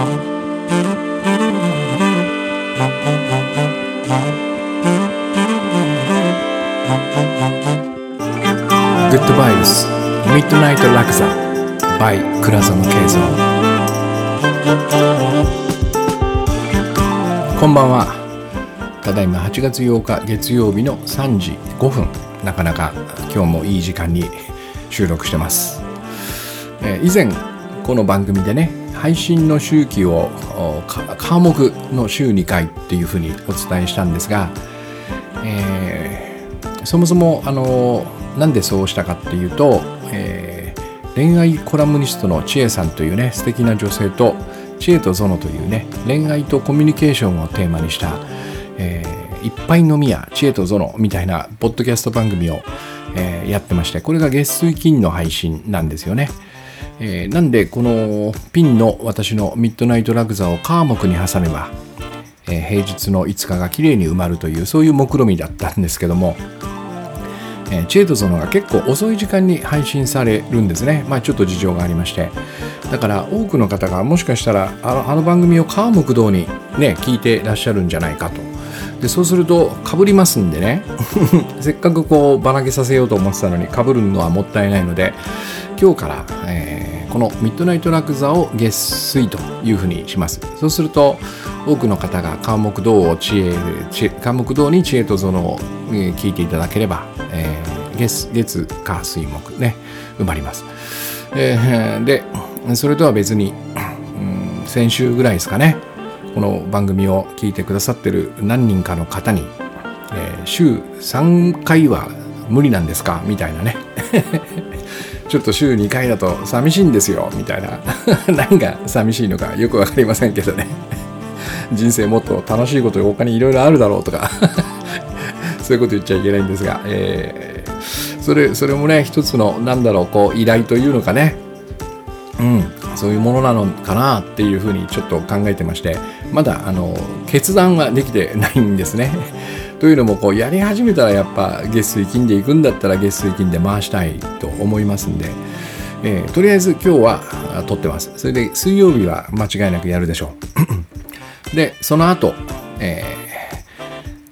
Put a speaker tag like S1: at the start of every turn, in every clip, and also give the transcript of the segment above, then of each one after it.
S1: グッドバイブスミッドナイトラクザ by 倉園慶三こんばんは。ただいま8月8日月曜日の3時5分なかなか今日もいい時間に収録してます、えー、以前この番組でね配信の周期を科目の週2回っていうふうにお伝えしたんですが、えー、そもそもあのなんでそうしたかっていうと、えー、恋愛コラムニストの千恵さんというね素敵な女性と知恵とゾノというね恋愛とコミュニケーションをテーマにした、えー、いっぱい飲みや知恵とゾノみたいなポッドキャスト番組を、えー、やってましてこれが月水金の配信なんですよね。えー、なんでこのピンの私のミッドナイトラグザをカー目に挟めば、えー、平日の5日がきれいに埋まるというそういう目論見みだったんですけどもえー、チェートゾノが結構遅い時間に配信されるんですね。まあちょっと事情がありまして。だから多くの方がもしかしたらあのあの番組を川木道にね、聞いてらっしゃるんじゃないかと。で、そうするとかぶりますんでね、せっかくこうばらけさせようと思ってたのにかぶるのはもったいないので、今日から、えー、このミッドナイトラクザを月水というふうにします。そうすると、多くの方が川木道を知恵、川木道に知恵とゾノを聞いていただければ、えー、月、月、火、水、木ね、埋まります。えー、で、それとは別に、うん、先週ぐらいですかね、この番組を聞いてくださってる何人かの方に、えー、週3回は無理なんですか？みたいなね。ちょっと週2回だと寂しいんですよ、みたいな。何が寂しいのかよくわかりませんけどね。人生もっと楽しいこと他にいろいろあるだろうとか そういうこと言っちゃいけないんですが、えー、それそれもね一つのなんだろうこう依頼というのかねうんそういうものなのかなっていうふうにちょっと考えてましてまだあの決断はできてないんですね。というのもこうやり始めたらやっぱ月水金で行くんだったら月水金で回したいと思いますんで、えー、とりあえず今日は撮ってます。それで水曜日は間違いなくやるでしょう。でその後、えー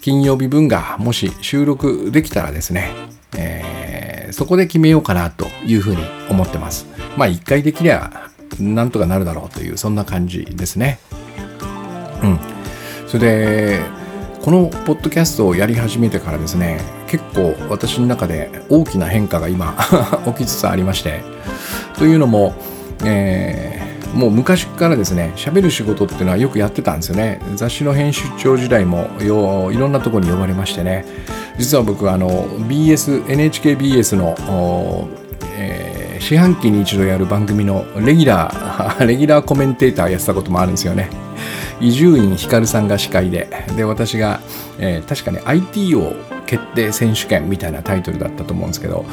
S1: 金曜日分がもし収録できたらですね、えー、そこで決めようかなというふうに思ってます。まあ一回できりゃなんとかなるだろうというそんな感じですね。うん。それで、このポッドキャストをやり始めてからですね、結構私の中で大きな変化が今 起きつつありまして、というのも、えーもう昔からですね喋る仕事っていうのはよくやってたんですよね。雑誌の編集長時代もよいろんなところに呼ばれましてね。実は僕あの BSNHKBS の、えー、四半期に一度やる番組のレギュラー レギュラーコメンテーターやってたこともあるんですよね。伊集院光さんが司会でで私が、えー、確かね IT を決定選手権みたいなタイトルだったと思うんですけど、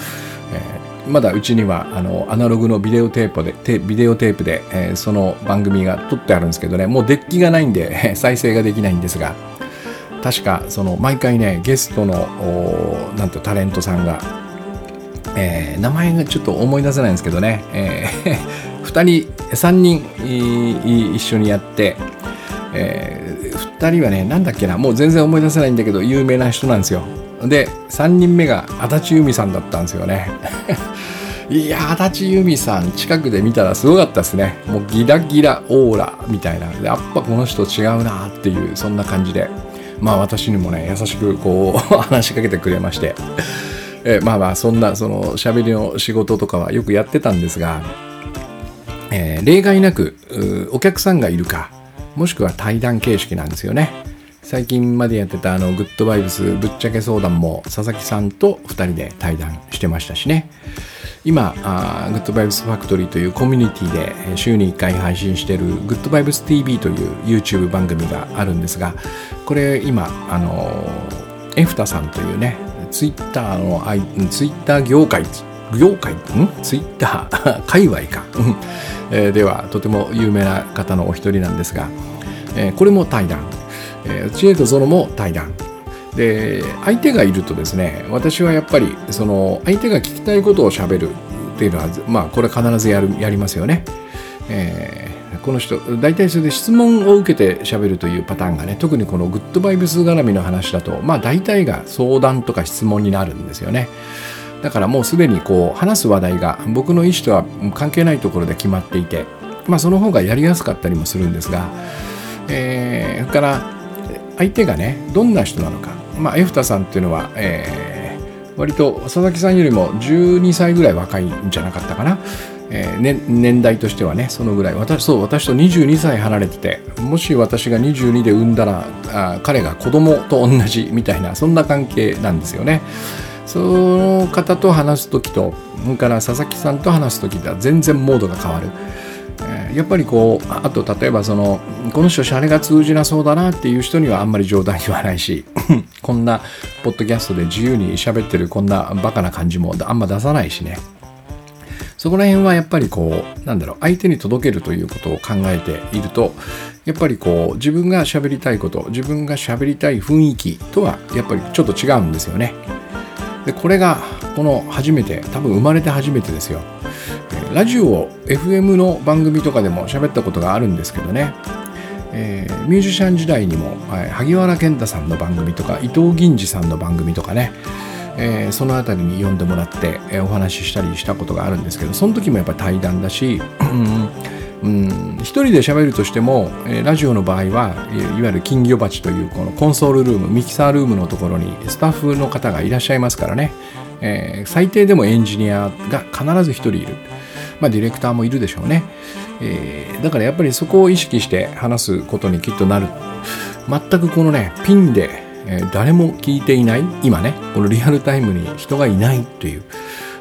S1: えーまだうちにはあのアナログのビデオテープでビデオテープで、えー、その番組が撮ってあるんですけどねもうデッキがないんで 再生ができないんですが確かその毎回ねゲストのなんとタレントさんが、えー、名前がちょっと思い出せないんですけどね、えー、2人3人一緒にやって、えー、2人はねなんだっけなもう全然思い出せないんだけど有名な人なんですよ。で3人目が足立由美さんだったんですよね。いや足立由美さん近くで見たらすごかったですね。もうギラギラオーラみたいな。やっぱこの人違うなっていうそんな感じで。まあ私にもね優しくこう 話しかけてくれまして。えまあまあそんなその喋りの仕事とかはよくやってたんですが、えー、例外なくお客さんがいるか。もしくは対談形式なんですよね。最近までやってたあのグッドバイブスぶっちゃけ相談も佐々木さんと2人で対談してましたしね。今あグッドバイブスファクトリーというコミュニティで週に1回配信しているグッドバイブス TV という YouTube 番組があるんですがこれ今あのエフタさんというねツイッターのツイッター業界業界ん？ツイッター界隈か、えー、ではとても有名な方のお一人なんですが、えー、これも対談。えー、知恵とゾロも対談。で相手がいるとですね私はやっぱりその相手が聞きたいことをしゃべるっていうのはまあこれ必ずやるやりますよね、えー、この人大体それで質問を受けて喋るというパターンがね特にこのグッドバイブス絡みの話だとまあ大体が相談とか質問になるんですよね。だからもうすでにこう話す話題が僕の意思とは関係ないところで決まっていてまあその方がやりやすかったりもするんですが、えー、それから相手がねどんな人なのか。まあエフタさんっていうのは、えー、割と佐々木さんよりも12歳ぐらい若いんじゃなかったかな。えーね、年代としてはねそのぐらい。私そう私と22歳離れててもし私が22で産んだらあ彼が子供と同じみたいなそんな関係なんですよね。その方と話す時とそれから佐々木さんと話す時とは全然モードが変わる。やっぱりこうあと例えばそのこの人シャレが通じなそうだなっていう人にはあんまり冗談言わないし こんなポッドキャストで自由に喋ってるこんなバカな感じもあんま出さないしね。そこら辺はやっぱりこうなんだろう相手に届けるということを考えているとやっぱりこう自分が喋りたいこと自分が喋りたい雰囲気とはやっぱりちょっと違うんですよね。でこれがこの初めて多分生まれて初めてですよ。ラジオを FM の番組とかでも喋ったことがあるんですけどね、えー、ミュージシャン時代にも、はい、萩原健太さんの番組とか伊藤銀次さんの番組とかね。えー、その辺りに呼んでもらって、えー、お話ししたりしたことがあるんですけどその時もやっぱ対談だし、うん、一人で喋るとしても、え、ラジオの場合はいわゆる金魚鉢というこのコンソールルームミキサールームのところにスタッフの方がいらっしゃいますからね、えー、最低でもエンジニアが必ず一人いる、まあ、ディレクターもいるでしょうね、えー、だからやっぱりそこを意識して話すことにきっとなる。全くこのねピンでえ、誰も聞いていない今ねこのリアルタイムに人がいないという。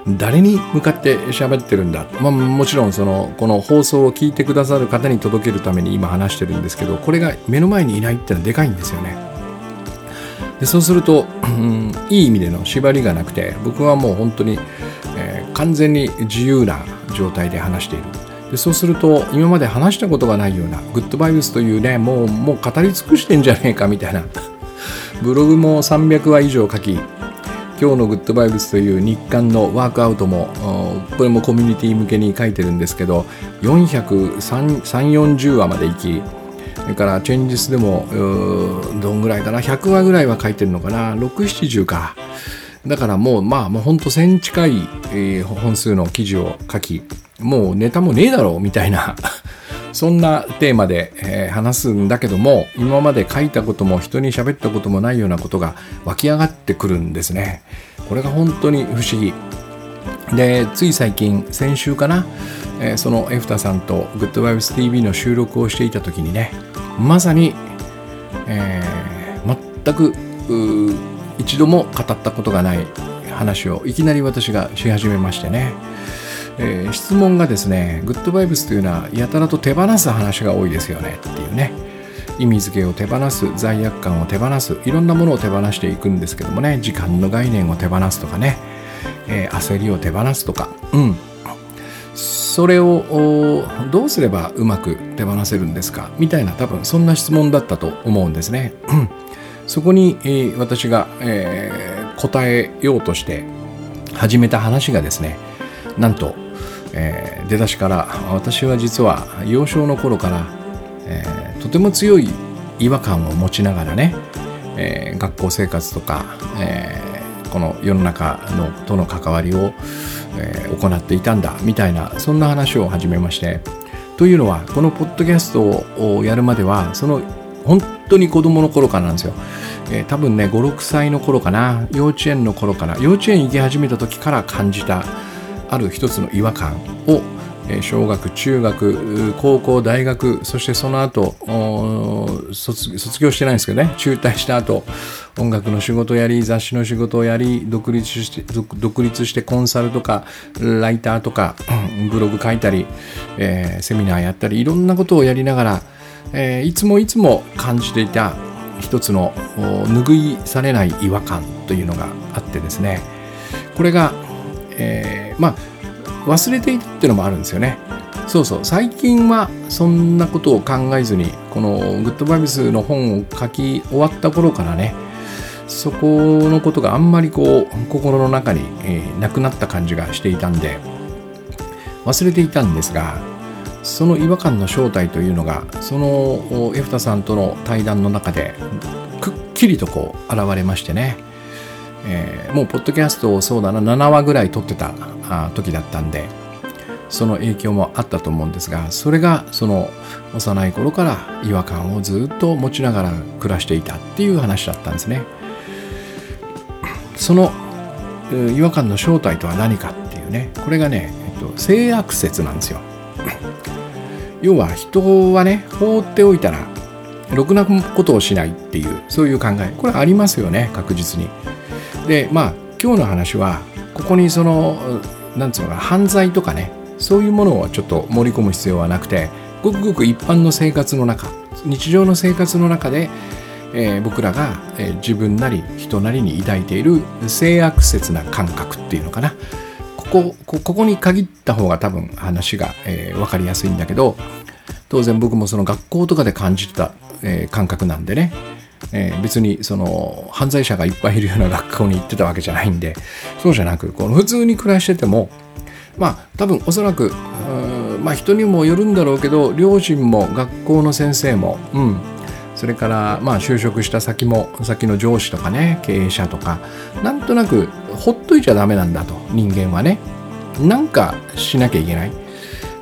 S1: 誰に向かって喋ってるんだ、まあ、もちろんそのこの放送を聞いてくださる方に届けるために今話してるんですけどこれが目の前にいないってのはでかいんですよね。でそうすると、うん、いい意味での縛りがなくて僕はもう本当に、えー、完全に自由な状態で話している。でそうすると今まで話したことがないようなグッドバイブスというねもうもう語り尽くしてんじゃねえかみたいな。ブログも300話以上書き今日のグッドバイブスという日刊のワークアウトもこれもコミュニティ向けに書いてるんですけど43040話までいきそれからチェンジスでもどんぐらいかな100話ぐらいは書いてるのかな670か。だからもうまあもうほんと1000近い、本数の記事を書きもうネタもねえだろうみたいな。そんなテーマで、えー、話すんだけども今まで書いたことも人に喋ったこともないようなことが湧き上がってくるんですね。これが本当に不思議。でつい最近先週かな、えー、そのエフタさんとグッドバイブス TV の収録をしていた時にねまさに、えー、全く一度も語ったことがない話をいきなり私がし始めましてね。えー、質問がですねグッドバイブスというのはやたらと手放す話が多いですよねっていうね。意味付けを手放す罪悪感を手放すいろんなものを手放していくんですけどもね。時間の概念を手放すとかね、えー、焦りを手放すとか。うん。それをどうすればうまく手放せるんですか？みたいな多分そんな質問だったと思うんですね。そこに、えー、私が、えー、答えようとして始めた話がですねなんとえー、出だしから私は実は幼少の頃から、えー、とても強い違和感を持ちながらね、えー、学校生活とか、えこの世の中のとの関わりを、え行っていたんだみたいなそんな話を始めましてというのはこのポッドキャストをやるまではその本当に子供の頃からなんですよ。えー、多分ね56歳の頃かな幼稚園の頃から幼稚園行き始めた時から感じたある一つの違和感を小学中学高校大学そしてその後卒卒業してないんですけどね。中退した後音楽の仕事をやり雑誌の仕事をやり独立して独立してコンサルとかライターとかブログ書いたり、えー、セミナーやったりいろんなことをやりながら、えー、いつもいつも感じていた一つの拭いされない違和感というのがあってですね。これがえー、まあ忘れていたっていうのもあるんですよね。そうそう最近はそんなことを考えずにこのグッドバイブスの本を書き終わった頃からねそこのことがあんまりこう心の中に、えー、なくなった感じがしていたんで忘れていたんですがその違和感の正体というのがそのエフタさんとの対談の中でくっきりとこう現れましてね、えー、もうポッドキャストをそうだな7話ぐらい撮ってた時だったんでその影響もあったと思うんですがそれがその幼い頃から違和感をずっと持ちながら暮らしていたっていう話だったんですね。その違和感の正体とは何かっていうねこれがね、えっと、性悪説なんですよ。要は人はね放っておいたらろくなことをしないっていうそういう考えこれありますよね確実に。でまあ今日の話はここにそのなんつうのかな犯罪とかねそういうものをちょっと盛り込む必要はなくてごくごく一般の生活の中日常の生活の中で、えー、僕らが、えー、自分なり人なりに抱いている性悪説な感覚っていうのかな。ここここに限った方が多分話が、えー、分かりやすいんだけど当然僕もその学校とかで感じてた、えー、感覚なんでね、えー、別にその犯罪者がいっぱいいるような学校に行ってたわけじゃないんでそうじゃなくこの普通に暮らしててもまあ多分おそらくまあ人にもよるんだろうけど両親も学校の先生も、うん、それからまあ就職した先も先の上司とかね経営者とかなんとなくほっといちゃダメなんだと人間はね。なんかしなきゃいけない。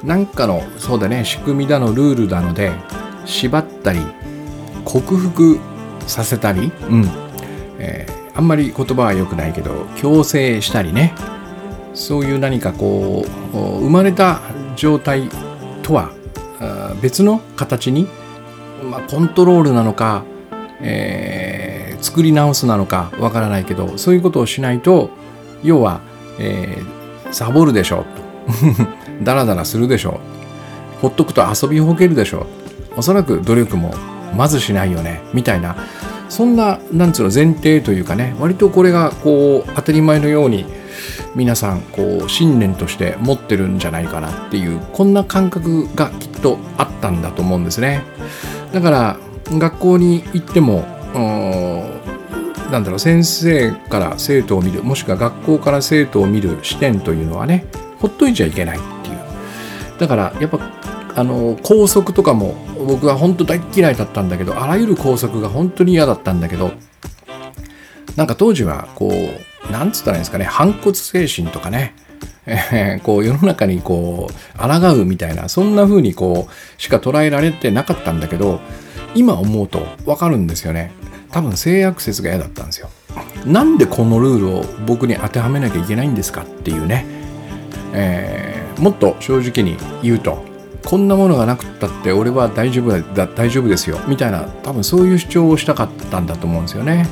S1: なんかのそうだね仕組みだのルールなので縛ったり克服させたり、うん。えー、あんまり言葉は良くないけど強制したりね。そういう何かこう生まれた状態とは別の形に、まあ、コントロールなのか、えー、作り直すなのかわからないけどそういうことをしないと要は、えー、サボるでしょ ダラダラするでしょほっとくと遊びほけるでしょおそらく努力もまずしないよねみたいな。そんななんつうの前提というかね割とこれがこう当たり前のように皆さんこう信念として持ってるんじゃないかなっていうこんな感覚がきっとあったんだと思うんですね。だから学校に行ってもなんだろう先生から生徒を見るもしくは学校から生徒を見る視点というのはねほっといちゃいけないっていう。だからやっぱあの校則とかも僕は本当大嫌いだったんだけどあらゆる校則が本当に嫌だったんだけどなんか当時はこうなんつったらいいんですかね、反骨精神とかね、え、こう世の中にこう、抗うみたいな、そんな風にこう、しか捉えられてなかったんだけど、今思うとわかるんですよね。多分性悪説が嫌だったんですよ。なんでこのルールを僕に当てはめなきゃいけないんですかっていうね。えー、もっと正直に言うと、こんなものがなくったって俺は大丈夫だ大丈夫ですよみたいな多分そういう主張をしたかったんだと思うんですよね。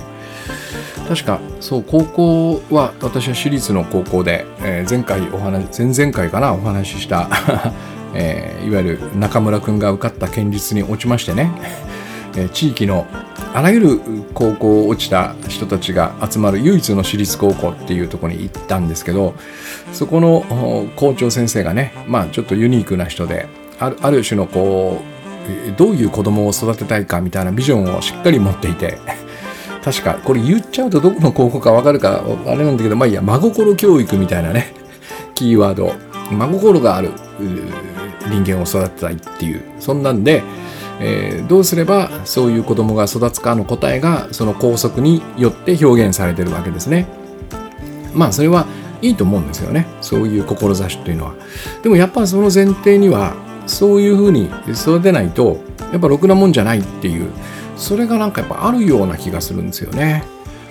S1: 確かそう高校は私は私立の高校で、えー、前回お話前々回かなお話しした、えー、いわゆる中村君が受かった県立に落ちましてね、え、地域のあらゆる高校を落ちた人たちが集まる唯一の私立高校っていうとこに行ったんですけどそこの校長先生がねまあちょっとユニークな人であるある種のこうどういう子供を育てたいかみたいなビジョンをしっかり持っていて 確かこれ言っちゃうとどこの高校かわかるかあれなんだけどまあいいや真心教育みたいなね キーワード真心がある人間を育てたいっていうそんなんで、えー、どうすればそういう子供が育つかの答えがその校則によって表現されてるわけですね。まあそれはいいと思うんですよね。そういう志というのは。でもやっぱその前提にはそういうふうに育てないとやっぱろくなもんじゃないっていうそれがなんかやっぱあるような気がするんですよね。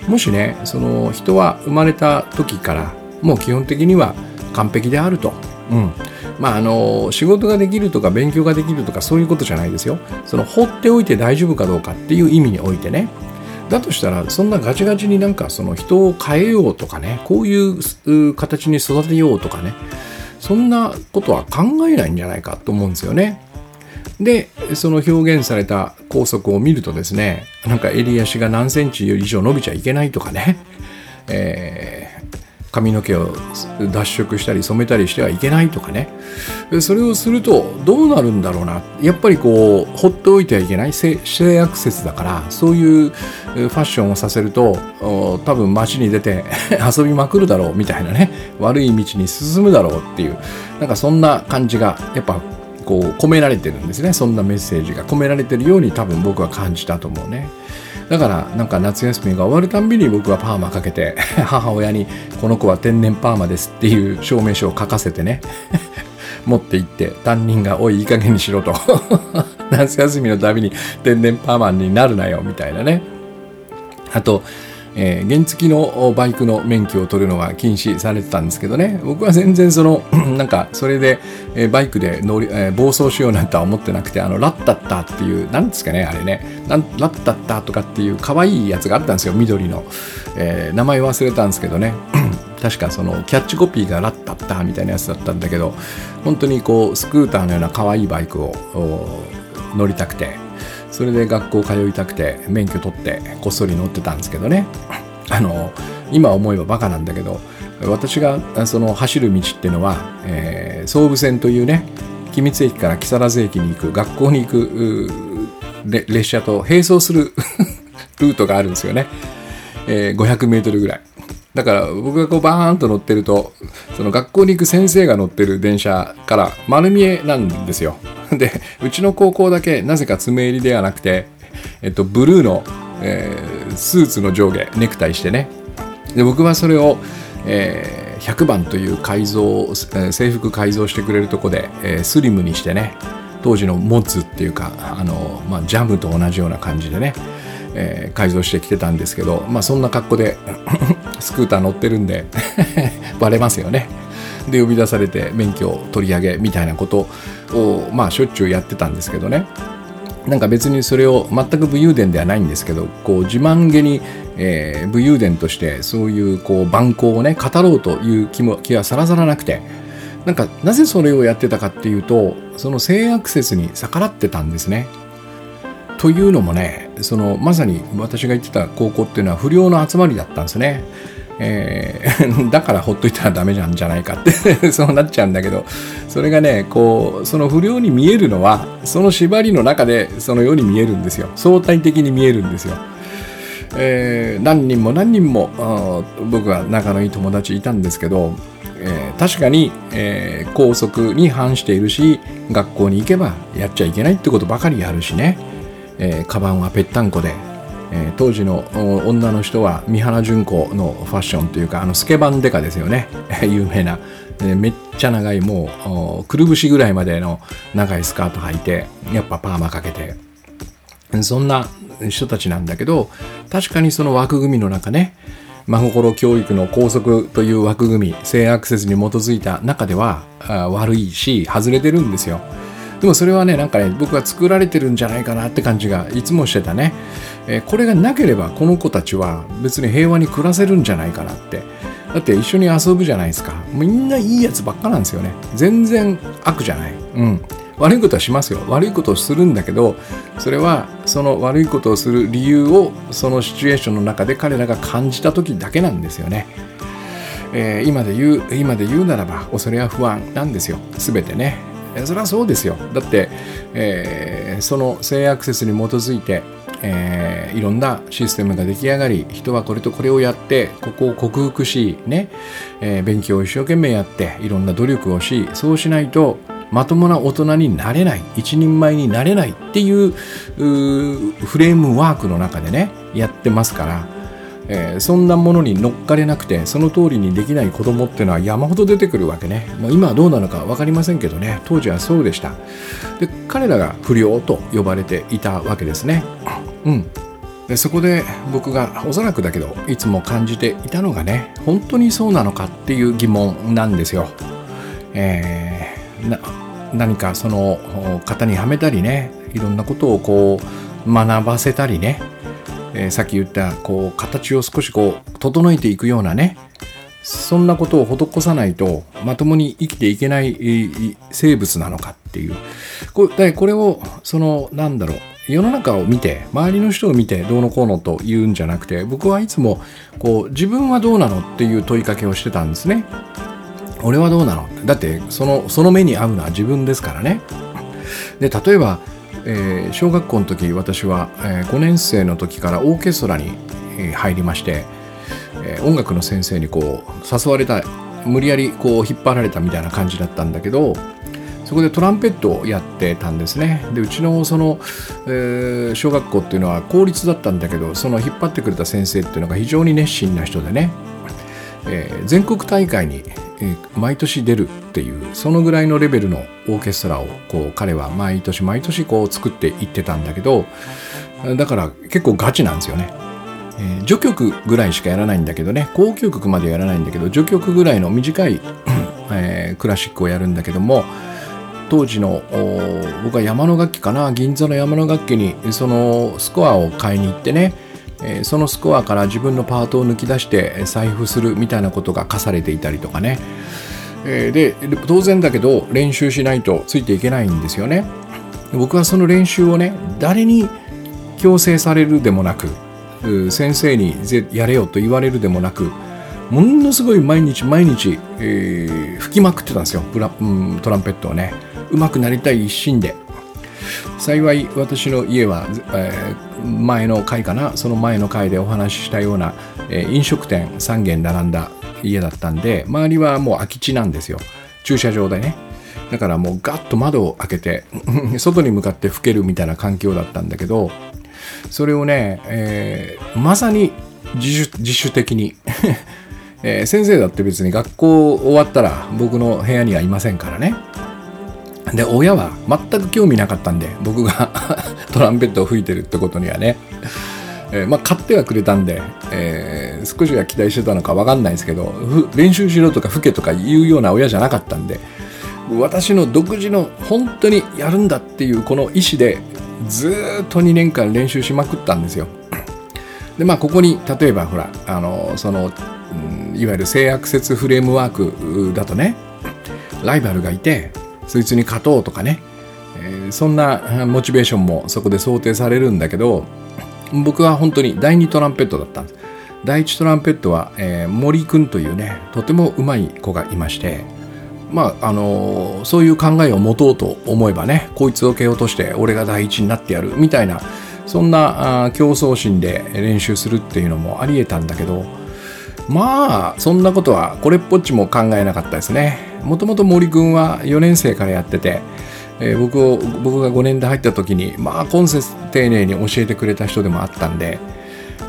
S1: もしねその人は生まれた時からもう基本的には完璧であると、うん、まああの仕事ができるとか勉強ができるとかそういうことじゃないですよ。その放っておいて大丈夫かどうかっていう意味においてね。だとしたらそんなガチガチになんかその人を変えようとかねこういう形に育てようとかね。そんなことは考えないんじゃないかと思うんですよね。でその表現された校則を見るとですねなんか襟足が何センチ以上伸びちゃいけないとかね、えー、髪の毛を脱色したり染めたりしてはいけないとかね。それをするとどうなるんだろうな。やっぱりこう放っておいてはいけない。性悪説だからそういうファッションをさせると多分街に出て 遊びまくるだろうみたいなね。悪い道に進むだろうっていう。なんかそんな感じがやっぱこう込められてるんですね。そんなメッセージが込められてるように多分僕は感じたと思うね。だからなんか夏休みが終わるたんびに僕はパーマかけて 母親にこの子は天然パーマですっていう証明書を書かせてね 持って行って担任が「おいいい加減にしろ」と。夏休みのたびに天然パーマンになるなよみたいなね。あとえー、原付のバイクの免許を取るのは禁止されてたんですけどね。僕は全然その なんかそれで、えー、バイクで乗り、えー、暴走しようなんては思ってなくてあのラッタッタっていうなんですかねあれね。ラッタッタとかっていう可愛いやつがあったんですよ。緑の、えー、名前忘れたんですけどね。確かそのキャッチコピーがラッタッタみたいなやつだったんだけど本当にこうスクーターのような可愛いバイクを乗りたくて。それで学校通いたくて免許取ってこっそり乗ってたんですけどね。あの今思えばバカなんだけど私がその走る道っていうのは、えー、総武線というね君津駅から木更津駅に行く学校に行く列車と並走する ルートがあるんですよね、えー、500メートルぐらい。だから僕がこうバーンと乗ってるとその学校に行く先生が乗ってる電車から丸見えなんですよ。でうちの高校だけなぜか爪入りではなくて、えっと、ブルーの、えー、スーツの上下ネクタイしてね。で僕はそれを、えー、100番という改造、制服改造してくれるとこで、えー、スリムにしてね当時のモッツっていうかあの、まあ、ジャムと同じような感じでね、えー、改造してきてたんですけど、まあ、そんな格好でスクーター乗ってるんで バレますよね。で呼び出されて免許を取り上げみたいなことをまあしょっちゅうやってたんですけどねなんか別にそれを全く武勇伝ではないんですけどこう自慢げに、えー、武勇伝としてそういうこう蛮行をね語ろうという気も気はさらさらなくてなんかなぜそれをやってたかっていうとその性アクセスに逆らってたんですね。というのもねそのまさに私が行ってた高校っていうのは不良の集まりだったんですね。えー、だからほっといたらダメなんじゃないかって そうなっちゃうんだけどそれがねこうその不良に見えるのはその縛りの中でそのように見えるんですよ相対的に見えるんですよ。えー、何人も何人も僕は仲のいい友達いたんですけど、えー、確かに、えー、校則に反しているし学校に行けばやっちゃいけないってことばかりやるしね、えー、カバンはぺったんこでえー、当時の女の人は三原純子のファッションというかあのスケバンデカですよね。有名な、えー、めっちゃ長いもうくるぶしぐらいまでの長いスカート履いてやっぱパーマかけて。そんな人たちなんだけど確かにその枠組みの中ね真心教育の校則という枠組み性アクセスに基づいた中では悪いし外れてるんですよ。でもそれはねなんかね僕は作られてるんじゃないかなって感じがいつもしてたね、え、これがなければこの子たちは別に平和に暮らせるんじゃないかなって。だって一緒に遊ぶじゃないですか。みんないいやつばっかなんですよね。全然悪じゃない。うん。悪いことはしますよ。悪いことをするんだけどそれはその悪いことをする理由をそのシチュエーションの中で彼らが感じた時だけなんですよね、えー、今で言う今で言うならば恐れや不安なんですよ。全てね。それはそうですよ。だって、えー、その性アクセスに基づいて、えー、いろんなシステムが出来上がり人はこれとこれをやってここを克服しね、えー、勉強を一生懸命やっていろんな努力をしそうしないとまともな大人になれない一人前になれないっていうフレームワークの中でねやってますからえー、そんなものに乗っかれなくてその通りにできない子供っていうのは山ほど出てくるわけね、まあ、今はどうなのか分かりませんけどね。当時はそうでした。で彼らが不良と呼ばれていたわけですね。うん。でそこで僕がおそらくだけどいつも感じていたのがね本当にそうなのかっていう疑問なんですよ、えー、何かその型にはめたりねいろんなことをこう学ばせたりねえー、さっき言ったこう形を少しこう整えていくようなねそんなことを施さないとまともに生きていけない生物なのかっていう。これこれをそのなんだろう世の中を見て周りの人を見てどうのこうのと言うんじゃなくて僕はいつもこう自分はどうなのっていう問いかけをしてたんですね。俺はどうなの？だってそのその目に合うのは自分ですからね。で例えばえー、小学校の時私は、えー、5年生の時からオーケストラに、え、入りまして、えー、音楽の先生にこう誘われた無理やりこう引っ張られたみたいな感じだったんだけどそこでトランペットをやってたんですねでうちのその、えー、小学校っていうのは公立だったんだけどその引っ張ってくれた先生っていうのが非常に熱心な人でね、えー、全国大会に、えー、毎年出るっていうそのぐらいのレベルのオーケストラをこう彼は毎年毎年こう作っていってたんだけどだから結構ガチなんですよね。えー、序曲ぐらいしかやらないんだけどね交響曲までやらないんだけど序曲ぐらいの短い、えー、クラシックをやるんだけども当時の僕は山の楽器かな銀座の山の楽器にそのスコアを買いに行ってねそのスコアから自分のパートを抜き出して財布するみたいなことが課されていたりとかね。で当然だけど練習しないとついていけないんですよね。僕はその練習をね誰に強制されるでもなく先生にやれよと言われるでもなくものすごい毎日毎日、えー、吹きまくってたんですよ。トランペットをね。上手くなりたい一心で。幸い私の家は、えー、前の回かな。その前の回でお話ししたような、えー、飲食店3軒並んだ家だったんで周りはもう空き地なんですよ。駐車場でね。だからもうガッと窓を開けて 外に向かって吹けるみたいな環境だったんだけどそれをね、えー、まさに自主自主的に。えー、先生だって別に学校終わったら僕の部屋にはいませんからね。で親は全く興味なかったんで僕が トランペットを吹いてるってことにはね、えー、まあ買ってはくれたんで、えー、少しは期待してたのか分かんないですけど練習しろとか吹けとか言うような親じゃなかったんで私の独自の本当にやるんだっていうこの意思でずっと2年間練習しまくったんですよ。でまあここに例えばほらあのその、いわゆる性悪説フレームワークだとねライバルがいてそいつに勝とうとかね、えー、そんなモチベーションもそこで想定されるんだけど僕は本当に第2トランペットだったんです。第1トランペットは、えー、森くんというねとてもうまい子がいましてまああのー、そういう考えを持とうと思えばねこいつを蹴落として俺が第一になってやるみたいなそんなあ競争心で練習するっていうのもありえたんだけどまあそんなことはこれっぽっちも考えなかったですね。もともと森君は4年生からやってて、えー、僕を僕が5年で入った時にまあ今節丁寧に教えてくれた人でもあったんで、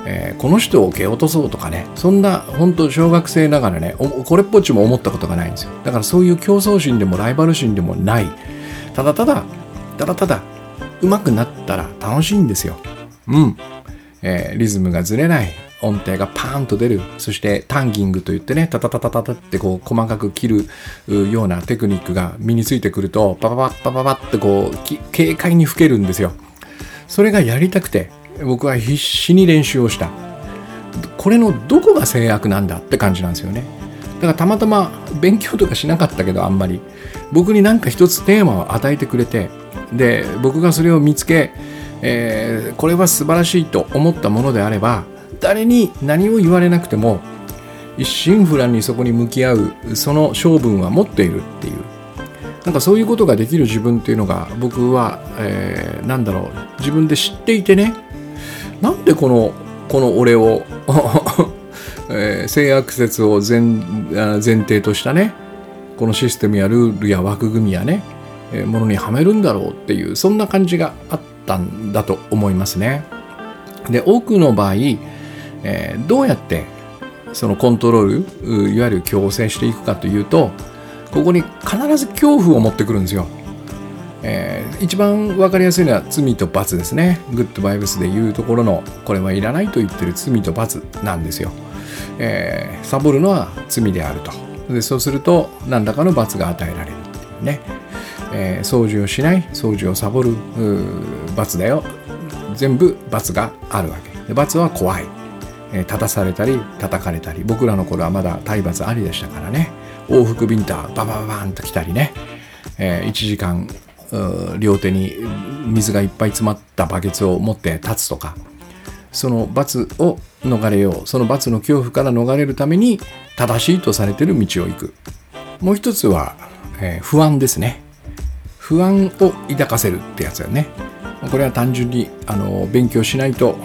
S1: えー、この人を蹴落とそうとかねそんな本当小学生ながらねこれっぽっちも思ったことがないんですよ。だからそういう競争心でもライバル心でもない。ただただただただ上手くなったら楽しいんですよ。うん、えー、リズムがずれない音程がパーンと出る。そしてタンギングといってねタタタタタタってこう細かく切るようなテクニックが身についてくるとパパパッパパパッってこう軽快に吹けるんですよ。それがやりたくて僕は必死に練習をした。これのどこが制約なんだって感じなんですよね。だからたまたま勉強とかしなかったけどあんまり。僕になんか一つテーマを与えてくれてで僕がそれを見つけ、えー、これは素晴らしいと思ったものであれば誰に何を言われなくても一心不乱にそこに向き合うその性分は持っているっていう。なんかそういうことができる自分っていうのが僕は、えー、なんだろう。自分で知っていてね。なんでこのこの俺を えー、性悪説を前前提としたね。このシステムやルールや枠組みやね、えー、ものにはめるんだろうっていうそんな感じがあったんだと思いますね。で多くの場合えー、どうやってそのコントロールいわゆる強制していくかというとここに必ず恐怖を持ってくるんですよ。えー、一番分かりやすいのは罪と罰ですね。グッドバイブスで言うところのこれはいらないと言ってる罪と罰なんですよ。えー、サボるのは罪であると。でそうすると何らかの罰が与えられるね。えー、掃除をしない掃除をサボる罰だよ全部罰があるわけで罰は怖いえ立たされたり叩かれたり僕らの頃はまだ体罰ありでしたからね。往復ビンタババババンと来たりね、えー、1時間両手に水がいっぱい詰まったバケツを持って立つとかその罰を逃れよう。その罰の恐怖から逃れるために正しいとされてる道を行く。もう一つは、えー、不安ですね。不安を抱かせるってやつだよね。これは単純にあの勉強しないと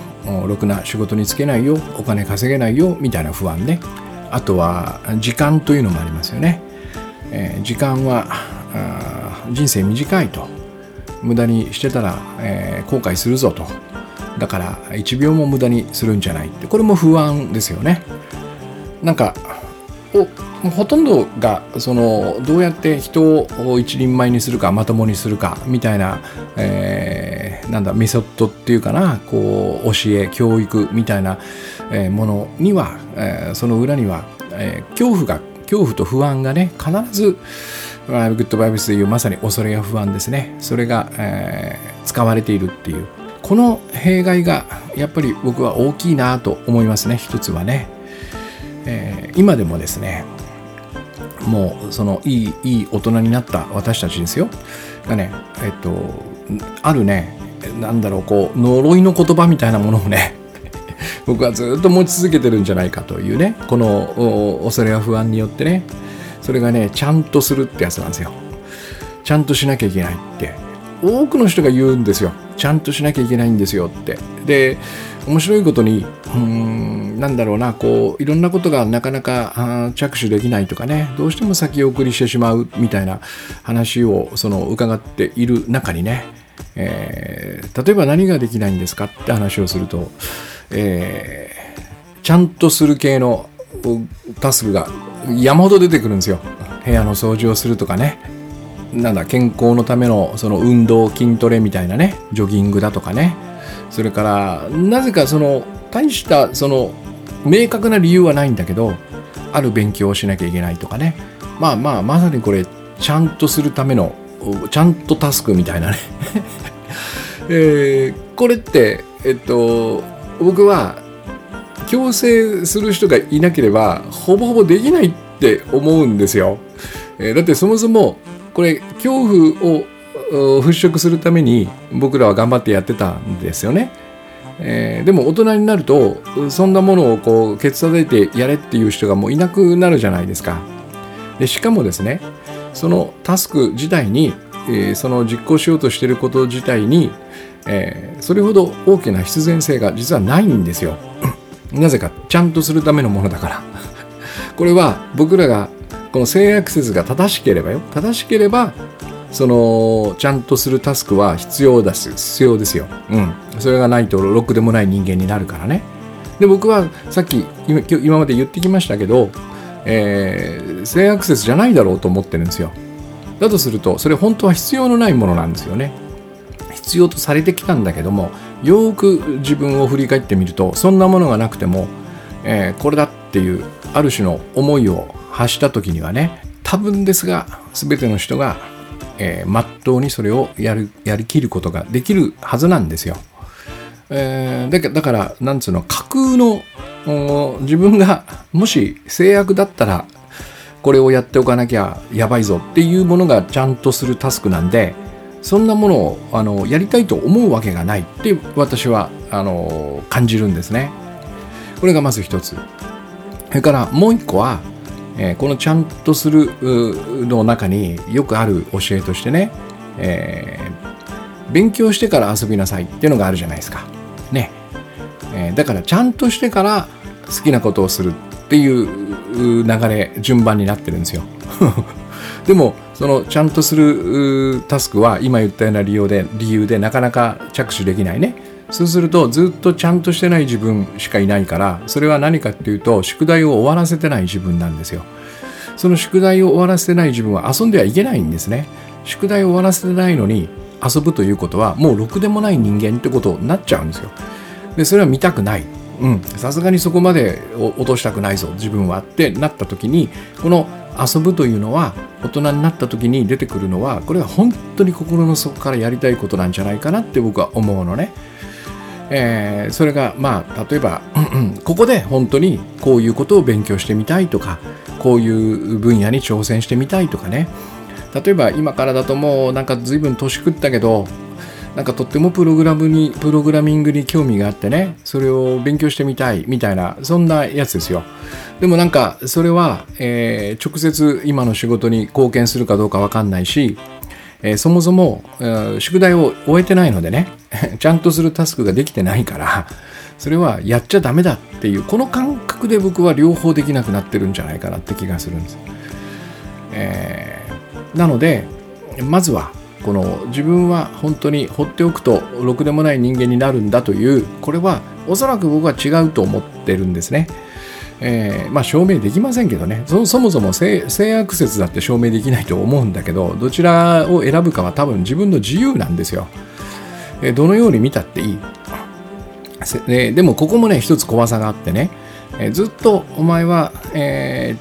S1: ろくな仕事に就けないよお金稼げないよみたいな不安ね。あとは時間というのもありますよね、えー、時間は人生短いと。無駄にしてたら、えー、後悔するぞと。だから1秒も無駄にするんじゃない。ってこれも不安ですよね。なんかほとんどがそのどうやって人を一人前にするかまともにするかみたいな、えー、なんだメソッドっていうかなこう教え教育みたいな、え、ものには、えー、その裏には、えー、恐怖が恐怖と不安がね必ずグッドバイブスでいうまさに恐れや不安ですね。それが、えー、使われているっていう。この弊害がやっぱり僕は大きいなと思いますね一つはね、えー、今でもですねもうそのいいいい大人になった私たちですよ。がねえっとあるねなんだろうこう呪いの言葉みたいなものをね 僕はずっと持ち続けてるんじゃないかというねこの恐れや不安によってねそれがねちゃんとするってやつなんですよ。ちゃんとしなきゃいけないって。多くの人が言うんですよ。ちゃんとしなきゃいけないんですよって。で面白いことにうんなんだろうなこういろんなことがなかなか着手できないとかねどうしても先送りしてしまうみたいな話をその伺っている中にね、えー、例えば何ができないんですかって話をすると、えー、ちゃんとする系のタスクが山ほど出てくるんですよ。部屋の掃除をするとかね。なんだ健康のためのその運動筋トレみたいなねジョギングだとかね。それからなぜかその大したその明確な理由はないんだけどある勉強をしなきゃいけないとかね。まあまあまさにこれちゃんとするためのちゃんとタスクみたいなね。えー、これってえっと僕は強制する人がいなければほぼほぼできないって思うんですよ。えー、だってそもそもこれ恐怖を払拭するために僕らは頑張ってやってたんですよね。えー、でも大人になるとそんなものをこうケツ叩いてやれっていう人がもういなくなるじゃないですか。でしかもですねそのタスク自体に、えー、その実行しようとしてること自体に、えー、それほど大きな必然性が実はないんですよ。なぜかちゃんとするためのものだから。これは僕らがこの性アクセスが正しければよ正しければそのちゃんとするタスクは必要だす必要ですよ。うん。それがないとろくでもない人間になるからね。で僕はさっき今今まで言ってきましたけど、えー、性アクセスじゃないだろうと思ってるんですよ。だとするとそれ本当は必要のないものなんですよね。必要とされてきたんだけどもよく自分を振り返ってみるとそんなものがなくても、えー、これだっていうある種の思いを発した時にはね多分ですが全ての人が、えー、真っ当にそれをやるやりきることができるはずなんですよ。えー、だからなんつうの架空の自分がもし制約だったらこれをやっておかなきゃやばいぞっていうものがちゃんとするタスクなんでそんなものをあのやりたいと思うわけがないって私はあの感じるんですね。これがまず一つ。それからもう一個はえー、このちゃんとするの中によくある教えとしてね、えー、勉強してから遊びなさいっていうのがあるじゃないですか。ね。えー、だからちゃんとしてから好きなことをするっていう流れ、順番になってるんですよ。でも、そのちゃんとするタスクは今言ったような理由で、理由でなかなか着手できないね。そうするとずっとちゃんとしてない自分しかいないからそれは何かっていうと宿題を終わらせてない自分なんですよ。その宿題を終わらせてない自分は遊んではいけないんですね。宿題を終わらせてないのに遊ぶということはもうろくでもない人間ってことになっちゃうんですよ。でそれは見たくない。うん。さすがにそこまで落としたくないぞ自分はってなった時にこの遊ぶというのは大人になった時に出てくるのはこれは本当に心の底からやりたいことなんじゃないかなって僕は思うのね。えー、それがまあ例えばここで本当にこういうことを勉強してみたいとかこういう分野に挑戦してみたいとかね。例えば今からだともうなんか随分年食ったけどなんかとってもプログラムにプログラミングに興味があってねそれを勉強してみたいみたいなそんなやつですよ。でもなんかそれは、えー、直接今の仕事に貢献するかどうかわかんないしえー、そもそも、えー、宿題を終えてないのでね ちゃんとするタスクができてないからそれはやっちゃダメだっていうこの感覚で僕は両方できなくなってるんじゃないかなって気がするんです。えー、なのでまずはこの自分は本当に放っておくとろくでもない人間になるんだというこれはおそらく僕は違うと思ってるんですね。えー、まあ証明できませんけどねそもそも性悪説だって証明できないと思うんだけどどちらを選ぶかは多分自分の自由なんですよ。えー、どのように見たっていい？ででもここもね一つ怖さがあってね、えー、ずっとお前は、え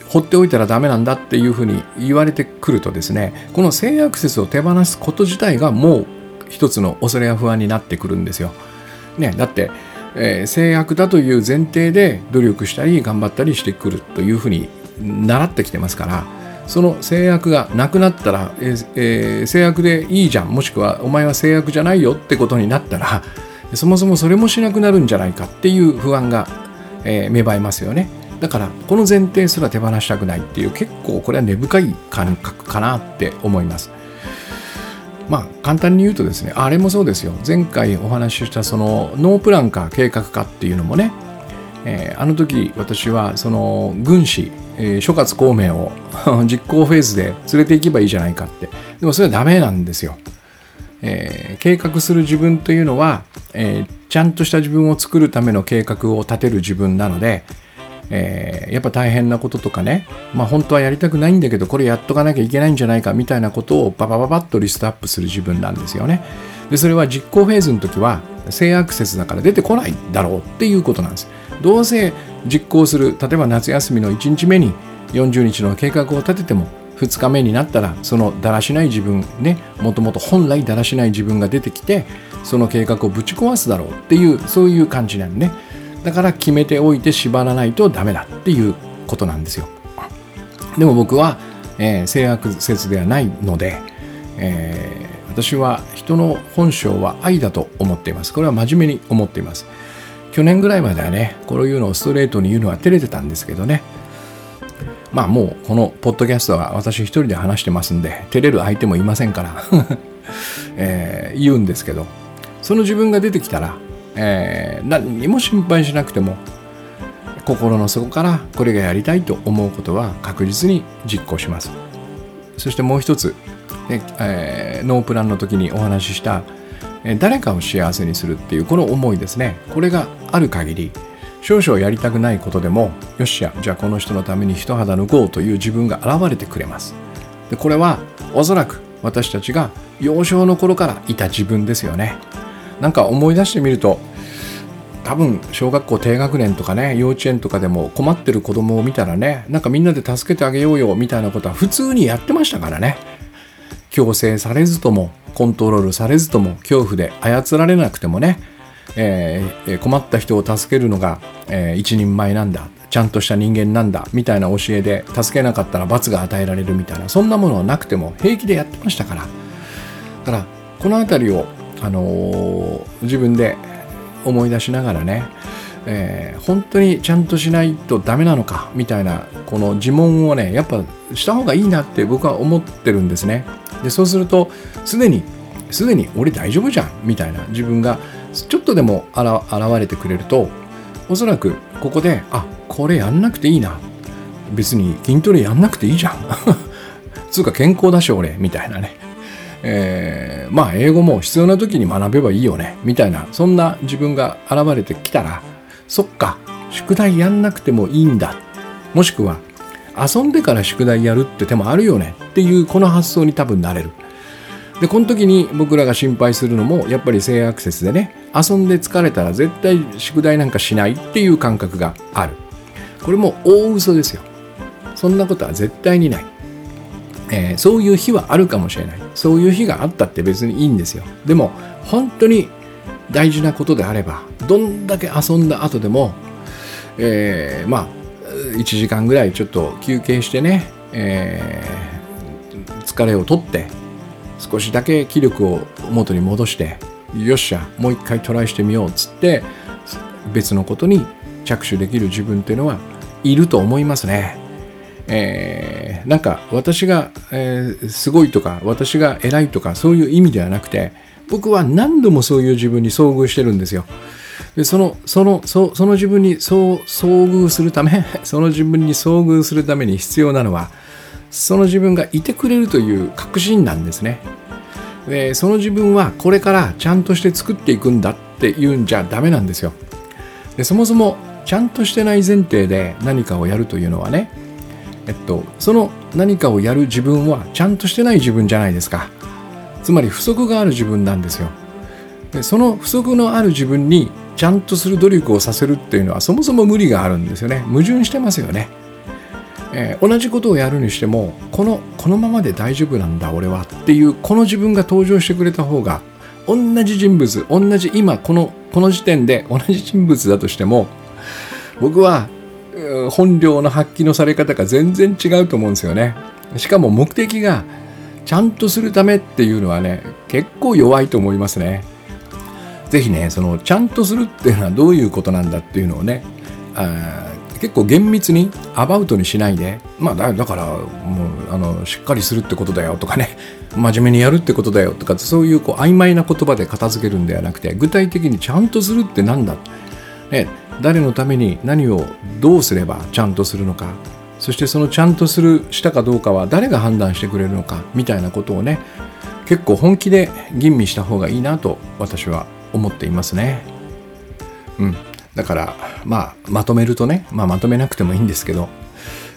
S1: ー、放っておいたらダメなんだっていうふうに言われてくるとですねこの性悪説を手放すこと自体がもう一つの恐れや不安になってくるんですよ。ね、だってえー、制約だという前提で努力したり頑張ったりしてくるというふうに習ってきてますからその制約がなくなったら、えーえー、制約でいいじゃんもしくはお前は制約じゃないよってことになったら そもそもそれもしなくなるんじゃないかっていう不安が、えー、芽生えますよね。だからこの前提すら手放したくないっていう結構これは根深い感覚かなって思います。まあ簡単に言うとですねあれもそうですよ。前回お話ししたそのノープランか計画かっていうのもね、えー、あの時私はその軍師、えー、諸葛孔明を 実行フェーズで連れていけばいいじゃないかって。でもそれはダメなんですよ、えー、計画する自分というのは、え、ちゃんとした自分を作るための計画を立てる自分なのでえー、やっぱ大変なこととかね、まあ、本当はやりたくないんだけどこれやっとかなきゃいけないんじゃないかみたいなことをババババッとリストアップする自分なんですよね。でそれは実行フェーズの時は性アクセスだから出てこないだろうっていうことなんです。どうせ実行する例えば夏休みの1日目に40日の計画を立てても2日目になったらそのだらしない自分ねもともと本来だらしない自分が出てきてその計画をぶち壊すだろうっていうそういう感じなんね。だから決めておいて縛らないとダメだっていうことなんですよ。でも僕は、えー、性悪説ではないので、えー、私は人の本性は愛だと思っています。これは真面目に思っています。去年ぐらいまではねこういうのをストレートに言うのは照れてたんですけどね。まあもうこのポッドキャストは私一人で話してますんで照れる相手もいませんから えー、言うんですけど。その自分が出てきたらえー、何にも心配しなくても心の底からこれがやりたいと思うことは確実に実行します。そしてもう一つ、えー、ノープランの時にお話ししたえ誰かを幸せにするっていうこの思いですね。これがある限り少々やりたくないことでもよっしゃじゃあこの人のために一肌脱ごうという自分が現れてくれます。でこれはおそらく私たちが幼少の頃からいた自分ですよね。なんか思い出してみると多分小学校低学年とかね幼稚園とかでも困ってる子供を見たらねなんかみんなで助けてあげようよみたいなことは普通にやってましたからね。強制されずともコントロールされずとも恐怖で操られなくてもね、えー、困った人を助けるのが、えー、一人前なんだちゃんとした人間なんだみたいな教えで助けなかったら罰が与えられるみたいなそんなものはなくても平気でやってましたから。だからこの辺りをあのー、自分で思い出しながらね、えー、本当にちゃんとしないとダメなのかみたいなこの自問をねやっぱした方がいいなって僕は思ってるんですね。でそうするとすでにすでに俺大丈夫じゃんみたいな自分がちょっとでも現れてくれるとおそらくここであこれやんなくていいな。別に筋トレやんなくていいじゃん。つうか健康だし俺みたいなね。えー、まあ英語も必要な時に学べばいいよねみたいなそんな自分が現れてきたらそっか宿題やんなくてもいいんだ。もしくは遊んでから宿題やるって手もあるよねっていうこの発想に多分なれる。でこの時に僕らが心配するのもやっぱり性アクセスでね遊んで疲れたら絶対宿題なんかしないっていう感覚がある。これも大嘘ですよ。そんなことは絶対にない。えー、そういう日はあるかもしれない。そういう日があったって別にいいんですよでも本当に大事なことであればどんだけ遊んだ後でも、えー、まあ1時間ぐらいちょっと休憩してね、えー、疲れを取って少しだけ気力を元に戻してよっしゃもう一回トライしてみようっつって別のことに着手できる自分っていうのはいると思いますね。えー、なんか私が、えー、すごいとか私が偉いとかそういう意味ではなくて僕は何度もそういう自分に遭遇してるんですよ。でそのそのそその自分にそう遭遇するため その自分に遭遇するために必要なのはその自分がいてくれるという確信なんですね。でその自分はこれからちゃんとして作っていくんだっていうんじゃダメなんですよ。でそもそもちゃんとしてない前提で何かをやるというのはね、えっと、その何かをやる自分はちゃんとしてない自分じゃないですか。つまり不足がある自分なんですよ。でその不足のある自分にちゃんとする努力をさせるっていうのはそもそも無理があるんですよね。矛盾してますよね。えー、同じことをやるにしてもこのこのままで大丈夫なんだ俺はっていうこの自分が登場してくれた方が同じ人物同じ今このこの時点で同じ人物だとしても僕は本領の発揮のされ方が全然違うと思うんですよね。しかも目的がちゃんとするためっていうのはね結構弱いと思いますね。ぜひねそのちゃんとするっていうのはどういうことなんだっていうのをねあ結構厳密にアバウトにしないでまあだだからもうあのしっかりするってことだよとかね真面目にやるってことだよとかそういうこう曖昧な言葉で片付けるんではなくて具体的にちゃんとするって何だ、ね、誰のために何をどうすればちゃんとするのかそしてそのちゃんとするしたかどうかは誰が判断してくれるのかみたいなことをね結構本気で吟味した方がいいなと私は思っていますね。うん、だからまあまとめるとね、まあ、まとめなくてもいいんですけど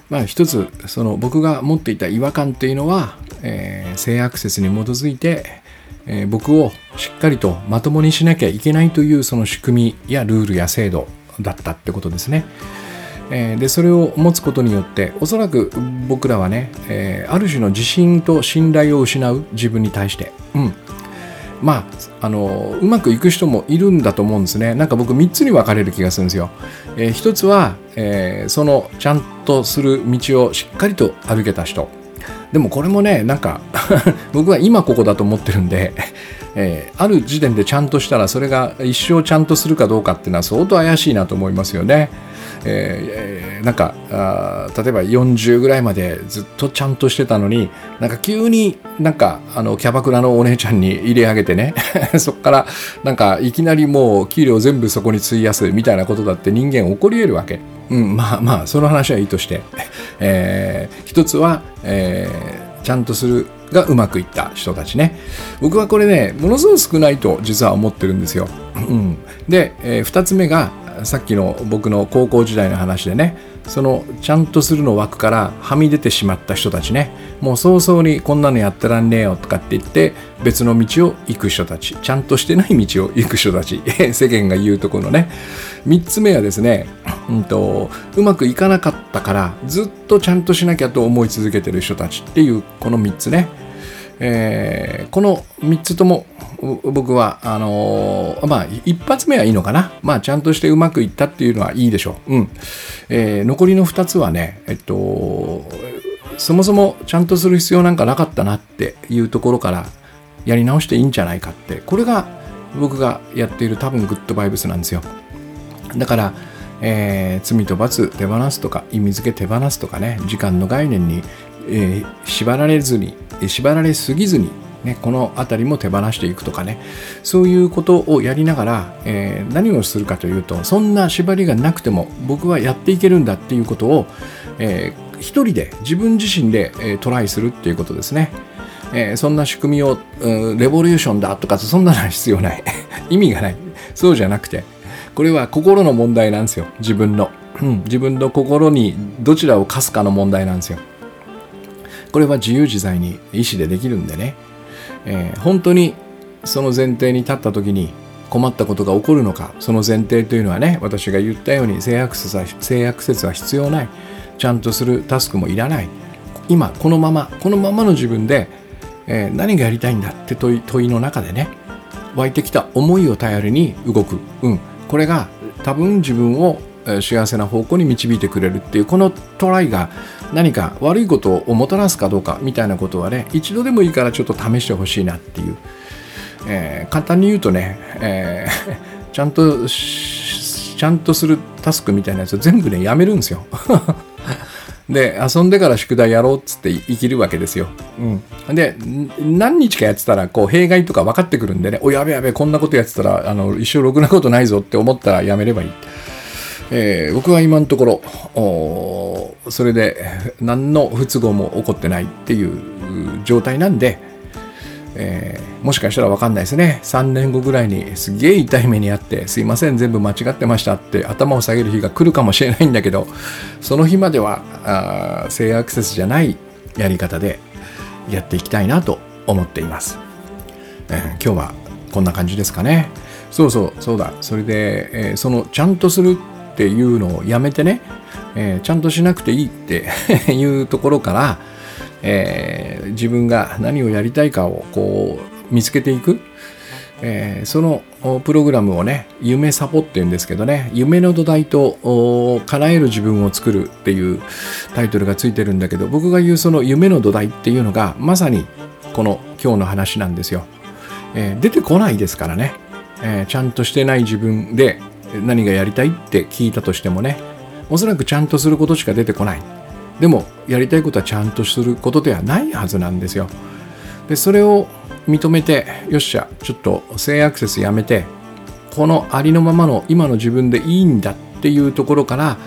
S1: まあ一つその僕が持っていた違和感っていうのは、えー、性アクセスに基づいて、えー、僕をしっかりとまともにしなきゃいけないというその仕組みやルールや制度だったってことですね。え、でそれを持つことによっておそらく僕らはね、え、ある種の自信と信頼を失う自分に対して、うん、まあ、あのうまくいく人もいるんだと思うんですね。なんか僕3つに分かれる気がするんですよ、えー、1つは、えー、そのちゃんとする道をしっかりと歩けた人。でもこれもねなんか 僕は今ここだと思ってるんで、えー、ある時点でちゃんとしたらそれが一生ちゃんとするかどうかっていうのは相当怪しいなと思いますよね。えー、なんかあ例えば40ぐらいまでずっとちゃんとしてたのになんか急になんかあのキャバクラのお姉ちゃんに入れ上げてね そっからなんかいきなりもう給料全部そこに費やすみたいなことだって人間起こり得るわけ。うん、まあまあその話はいいとして、えー、一つは、えー、ちゃんとするがうまくいった人たちね。僕はこれねものすごく少ないと実は思ってるんですよ、うん、で、えー、2つ目がさっきの僕の高校時代の話でねそのちゃんとするの枠からはみ出てしまった人たちねもう早々にこんなのやってらんねえよとかって言って別の道を行く人たちちゃんとしてない道を行く人たち 世間が言うとこのね。3つ目はですね、うんと、うまくいかなかったからずっとちゃんとしなきゃと思い続けてる人たちっていうこの3つね。えー、この3つとも僕はあのー、まあ一発目はいいのかな。まあちゃんとしてうまくいったっていうのはいいでしょう、うん。えー、残りの2つはねえっとそもそもちゃんとする必要なんかなかったなっていうところからやり直していいんじゃないかって。これが僕がやっている多分グッドバイブスなんですよ。だからえー、罪と罰手放すとか意味付け手放すとかね時間の概念に、えー、縛られずに縛られすぎずに、ね、この辺りも手放していくとかね。そういうことをやりながら、えー、何をするかというとそんな縛りがなくても僕はやっていけるんだっていうことを、えー、一人で自分自身で、えー、トライするっていうことですね。えー、そんな仕組みを、うん、レボリューションだとかそんなのは必要ない。意味がない。そうじゃなくてこれは心の問題なんですよ。自分の、うん、自分の心にどちらを課すかの問題なんですよ。これは自由自在に意思でできるんでね、えー、本当にその前提に立った時に困ったことが起こるのかその前提というのはね私が言ったように制約説は制約説は必要ない。ちゃんとするタスクもいらない。今このままこのままの自分で、えー、何がやりたいんだって問い問いの中でね湧いてきた思いを頼りに動く、うん、これが多分自分を幸せな方向に導いてくれるっていうこのトライが何か悪いことをもたらすかどうかみたいなことはね一度でもいいからちょっと試してほしいなっていう、えー、簡単に言うとね、えー、ちゃんとちゃんとするタスクみたいなやつを全部ねやめるんですよ で遊んでから宿題やろうっつって生きるわけですよ。うん、で何日かやってたらこう弊害とか分かってくるんでねおやべやべこんなことやってたらあの一生ろくなことないぞって思ったらやめればいい。えー、僕は今のところそれで何の不都合も起こってないっていう状態なんで、えー、もしかしたら分かんないですね。3年後ぐらいにすげえ痛い目にあってすいません全部間違ってましたって頭を下げる日が来るかもしれないんだけどその日まではあ性アクセスじゃないやり方でやっていきたいなと思っています、えー、今日はこんな感じですかね。そうそうそうだ。それで、えー、そのちゃんとするっていうのをやめてね、えー、ちゃんとしなくていいって いうところから、えー、自分が何をやりたいかをこう見つけていく、えー、そのプログラムをね夢サポって言うんですけどね夢の土台と叶える自分を作るっていうタイトルがついてるんだけど僕が言うその夢の土台っていうのがまさにこの今日の話なんですよ、えー、出てこないですからね、えー、ちゃんとしてない自分で何がやりたいって聞いたとしてもねおそらくちゃんとすることしか出てこない。でもやりたいことはちゃんとすることではないはずなんですよ。でそれを認めてよっしゃちょっと性アクセスやめてこのありのままの今の自分でいいんだっていうところから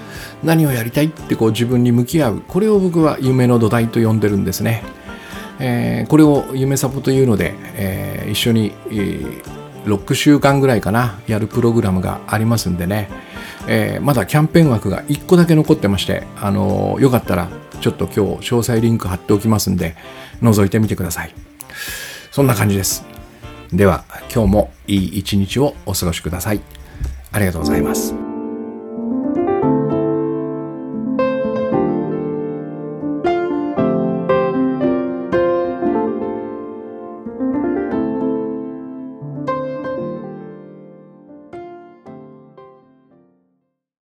S1: 何をやりたいってこう自分に向き合うこれを僕は夢の土台と呼んでるんですね、えー、これを夢サポというので、えー、一緒に、えー6週間ぐらいかなやるプログラムがありますんでね、えー、まだキャンペーン枠が1個だけ残ってまして、あのー、よかったらちょっと今日詳細リンク貼っておきますんで覗いてみてください。そんな感じです。では今日もいい一日をお過ごしください。ありがとうございます。